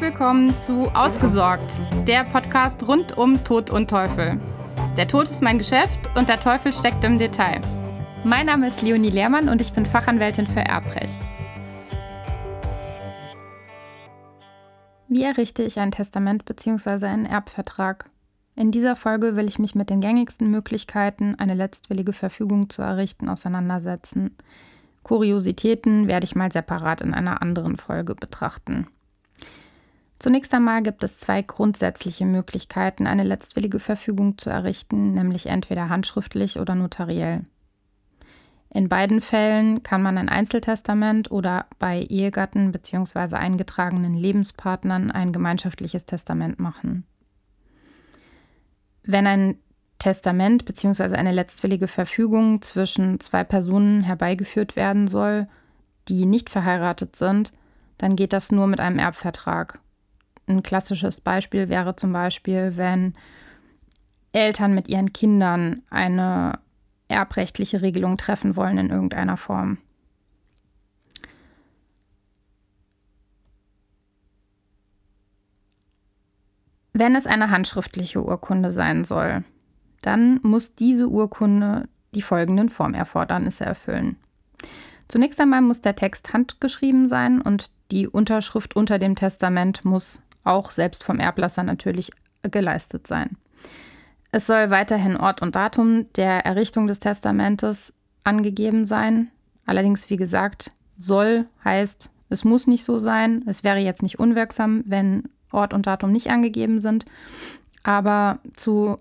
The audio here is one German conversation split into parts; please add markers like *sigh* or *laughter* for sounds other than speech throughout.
Willkommen zu Ausgesorgt, der Podcast rund um Tod und Teufel. Der Tod ist mein Geschäft und der Teufel steckt im Detail. Mein Name ist Leonie Lehrmann und ich bin Fachanwältin für Erbrecht. Wie errichte ich ein Testament bzw. einen Erbvertrag? In dieser Folge will ich mich mit den gängigsten Möglichkeiten, eine letztwillige Verfügung zu errichten, auseinandersetzen. Kuriositäten werde ich mal separat in einer anderen Folge betrachten. Zunächst einmal gibt es zwei grundsätzliche Möglichkeiten, eine letztwillige Verfügung zu errichten, nämlich entweder handschriftlich oder notariell. In beiden Fällen kann man ein Einzeltestament oder bei Ehegatten bzw. eingetragenen Lebenspartnern ein gemeinschaftliches Testament machen. Wenn ein Testament bzw. eine letztwillige Verfügung zwischen zwei Personen herbeigeführt werden soll, die nicht verheiratet sind, dann geht das nur mit einem Erbvertrag. Ein klassisches Beispiel wäre zum Beispiel, wenn Eltern mit ihren Kindern eine erbrechtliche Regelung treffen wollen in irgendeiner Form. Wenn es eine handschriftliche Urkunde sein soll, dann muss diese Urkunde die folgenden Formerfordernisse erfüllen. Zunächst einmal muss der Text handgeschrieben sein und die Unterschrift unter dem Testament muss auch selbst vom Erblasser natürlich geleistet sein. Es soll weiterhin Ort und Datum der Errichtung des Testamentes angegeben sein. Allerdings, wie gesagt, soll heißt, es muss nicht so sein. Es wäre jetzt nicht unwirksam, wenn Ort und Datum nicht angegeben sind. Aber zu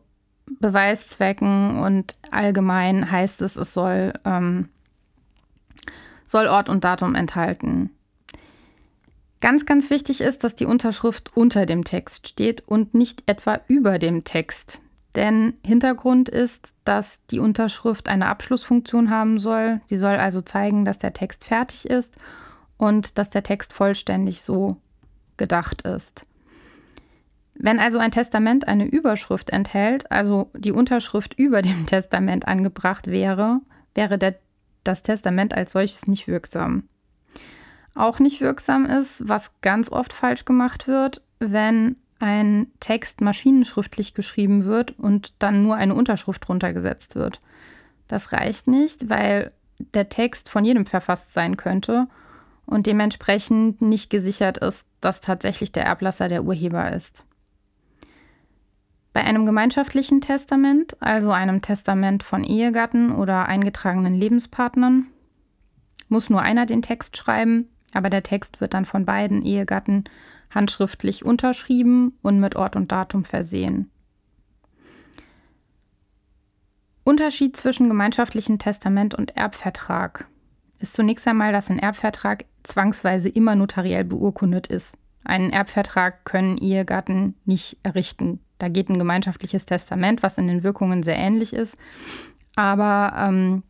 Beweiszwecken und allgemein heißt es, es soll, ähm, soll Ort und Datum enthalten. Ganz, ganz wichtig ist, dass die Unterschrift unter dem Text steht und nicht etwa über dem Text. Denn Hintergrund ist, dass die Unterschrift eine Abschlussfunktion haben soll. Sie soll also zeigen, dass der Text fertig ist und dass der Text vollständig so gedacht ist. Wenn also ein Testament eine Überschrift enthält, also die Unterschrift über dem Testament angebracht wäre, wäre der, das Testament als solches nicht wirksam. Auch nicht wirksam ist, was ganz oft falsch gemacht wird, wenn ein Text maschinenschriftlich geschrieben wird und dann nur eine Unterschrift drunter gesetzt wird. Das reicht nicht, weil der Text von jedem verfasst sein könnte und dementsprechend nicht gesichert ist, dass tatsächlich der Erblasser der Urheber ist. Bei einem gemeinschaftlichen Testament, also einem Testament von Ehegatten oder eingetragenen Lebenspartnern, muss nur einer den Text schreiben, aber der Text wird dann von beiden Ehegatten handschriftlich unterschrieben und mit Ort und Datum versehen. Unterschied zwischen gemeinschaftlichem Testament und Erbvertrag ist zunächst einmal, dass ein Erbvertrag zwangsweise immer notariell beurkundet ist. Einen Erbvertrag können Ehegatten nicht errichten. Da geht ein gemeinschaftliches Testament, was in den Wirkungen sehr ähnlich ist. Aber ähm,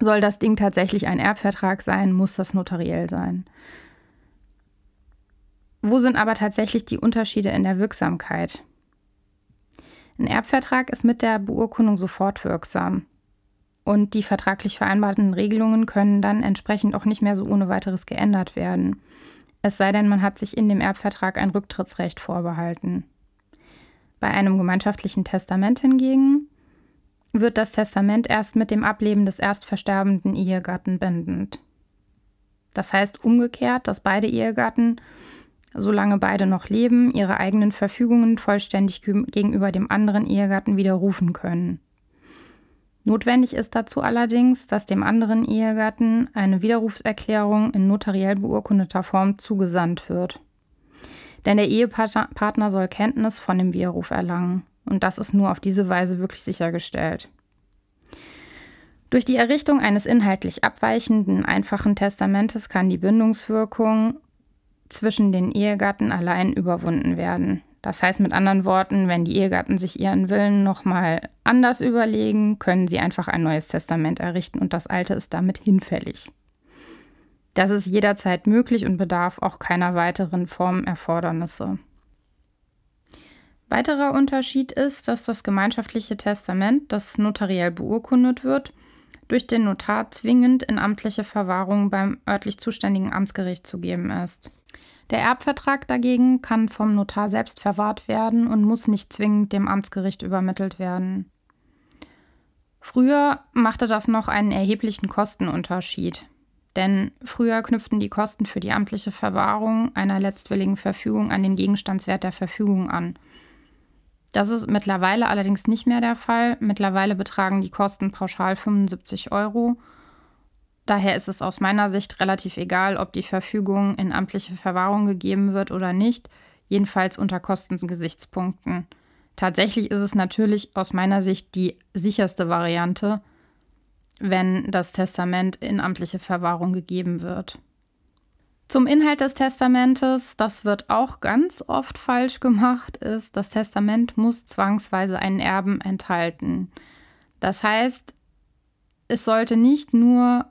soll das Ding tatsächlich ein Erbvertrag sein, muss das notariell sein. Wo sind aber tatsächlich die Unterschiede in der Wirksamkeit? Ein Erbvertrag ist mit der Beurkundung sofort wirksam. Und die vertraglich vereinbarten Regelungen können dann entsprechend auch nicht mehr so ohne weiteres geändert werden. Es sei denn, man hat sich in dem Erbvertrag ein Rücktrittsrecht vorbehalten. Bei einem gemeinschaftlichen Testament hingegen wird das Testament erst mit dem Ableben des erstversterbenden Ehegatten bindend. Das heißt umgekehrt, dass beide Ehegatten, solange beide noch leben, ihre eigenen Verfügungen vollständig gegenüber dem anderen Ehegatten widerrufen können. Notwendig ist dazu allerdings, dass dem anderen Ehegatten eine Widerrufserklärung in notariell beurkundeter Form zugesandt wird. Denn der Ehepartner soll Kenntnis von dem Widerruf erlangen. Und das ist nur auf diese Weise wirklich sichergestellt. Durch die Errichtung eines inhaltlich abweichenden, einfachen Testamentes kann die Bindungswirkung zwischen den Ehegatten allein überwunden werden. Das heißt mit anderen Worten, wenn die Ehegatten sich ihren Willen nochmal anders überlegen, können sie einfach ein neues Testament errichten und das alte ist damit hinfällig. Das ist jederzeit möglich und bedarf auch keiner weiteren Formerfordernisse. Weiterer Unterschied ist, dass das gemeinschaftliche Testament, das notariell beurkundet wird, durch den Notar zwingend in amtliche Verwahrung beim örtlich zuständigen Amtsgericht zu geben ist. Der Erbvertrag dagegen kann vom Notar selbst verwahrt werden und muss nicht zwingend dem Amtsgericht übermittelt werden. Früher machte das noch einen erheblichen Kostenunterschied. Denn früher knüpften die Kosten für die amtliche Verwahrung einer letztwilligen Verfügung an den Gegenstandswert der Verfügung an. Das ist mittlerweile allerdings nicht mehr der Fall. Mittlerweile betragen die Kosten pauschal 75 Euro. Daher ist es aus meiner Sicht relativ egal, ob die Verfügung in amtliche Verwahrung gegeben wird oder nicht, jedenfalls unter Kostengesichtspunkten. Tatsächlich ist es natürlich aus meiner Sicht die sicherste Variante, wenn das Testament in amtliche Verwahrung gegeben wird. Zum Inhalt des Testamentes, das wird auch ganz oft falsch gemacht, ist, das Testament muss zwangsweise einen Erben enthalten. Das heißt, es sollte nicht nur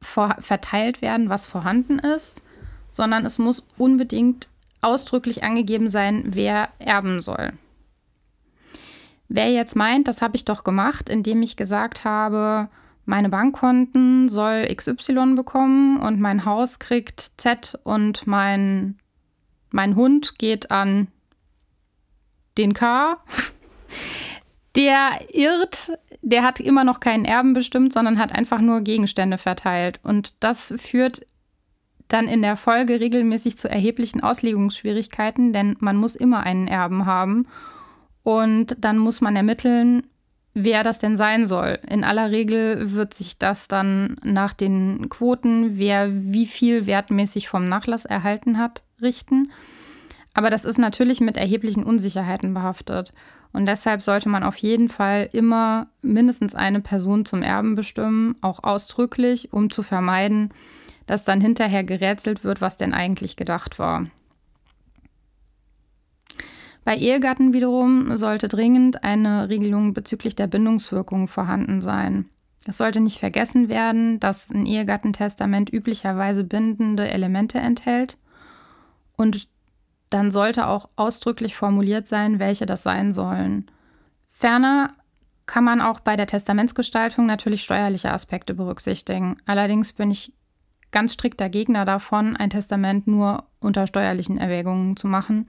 verteilt werden, was vorhanden ist, sondern es muss unbedingt ausdrücklich angegeben sein, wer erben soll. Wer jetzt meint, das habe ich doch gemacht, indem ich gesagt habe, meine Bankkonten soll XY bekommen und mein Haus kriegt Z und mein, mein Hund geht an den K. *laughs* Der irrt, der hat immer noch keinen Erben bestimmt, sondern hat einfach nur Gegenstände verteilt. Und das führt dann in der Folge regelmäßig zu erheblichen Auslegungsschwierigkeiten, denn man muss immer einen Erben haben. Und dann muss man ermitteln, wer das denn sein soll. In aller Regel wird sich das dann nach den Quoten, wer wie viel wertmäßig vom Nachlass erhalten hat, richten. Aber das ist natürlich mit erheblichen Unsicherheiten behaftet. Und deshalb sollte man auf jeden Fall immer mindestens eine Person zum Erben bestimmen, auch ausdrücklich, um zu vermeiden, dass dann hinterher gerätselt wird, was denn eigentlich gedacht war. Bei Ehegatten wiederum sollte dringend eine Regelung bezüglich der Bindungswirkung vorhanden sein. Es sollte nicht vergessen werden, dass ein Ehegattentestament üblicherweise bindende Elemente enthält und dann sollte auch ausdrücklich formuliert sein, welche das sein sollen. Ferner kann man auch bei der Testamentsgestaltung natürlich steuerliche Aspekte berücksichtigen. Allerdings bin ich ganz strikter Gegner davon, ein Testament nur unter steuerlichen Erwägungen zu machen,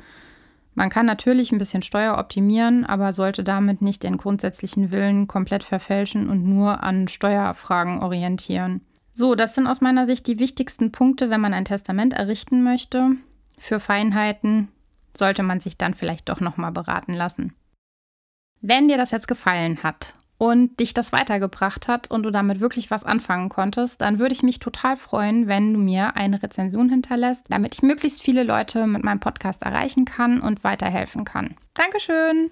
man kann natürlich ein bisschen Steuer optimieren, aber sollte damit nicht den grundsätzlichen Willen komplett verfälschen und nur an Steuerfragen orientieren. So, das sind aus meiner Sicht die wichtigsten Punkte, wenn man ein Testament errichten möchte. Für Feinheiten sollte man sich dann vielleicht doch nochmal beraten lassen. Wenn dir das jetzt gefallen hat und dich das weitergebracht hat und du damit wirklich was anfangen konntest, dann würde ich mich total freuen, wenn du mir eine Rezension hinterlässt, damit ich möglichst viele Leute mit meinem Podcast erreichen kann und weiterhelfen kann. Dankeschön!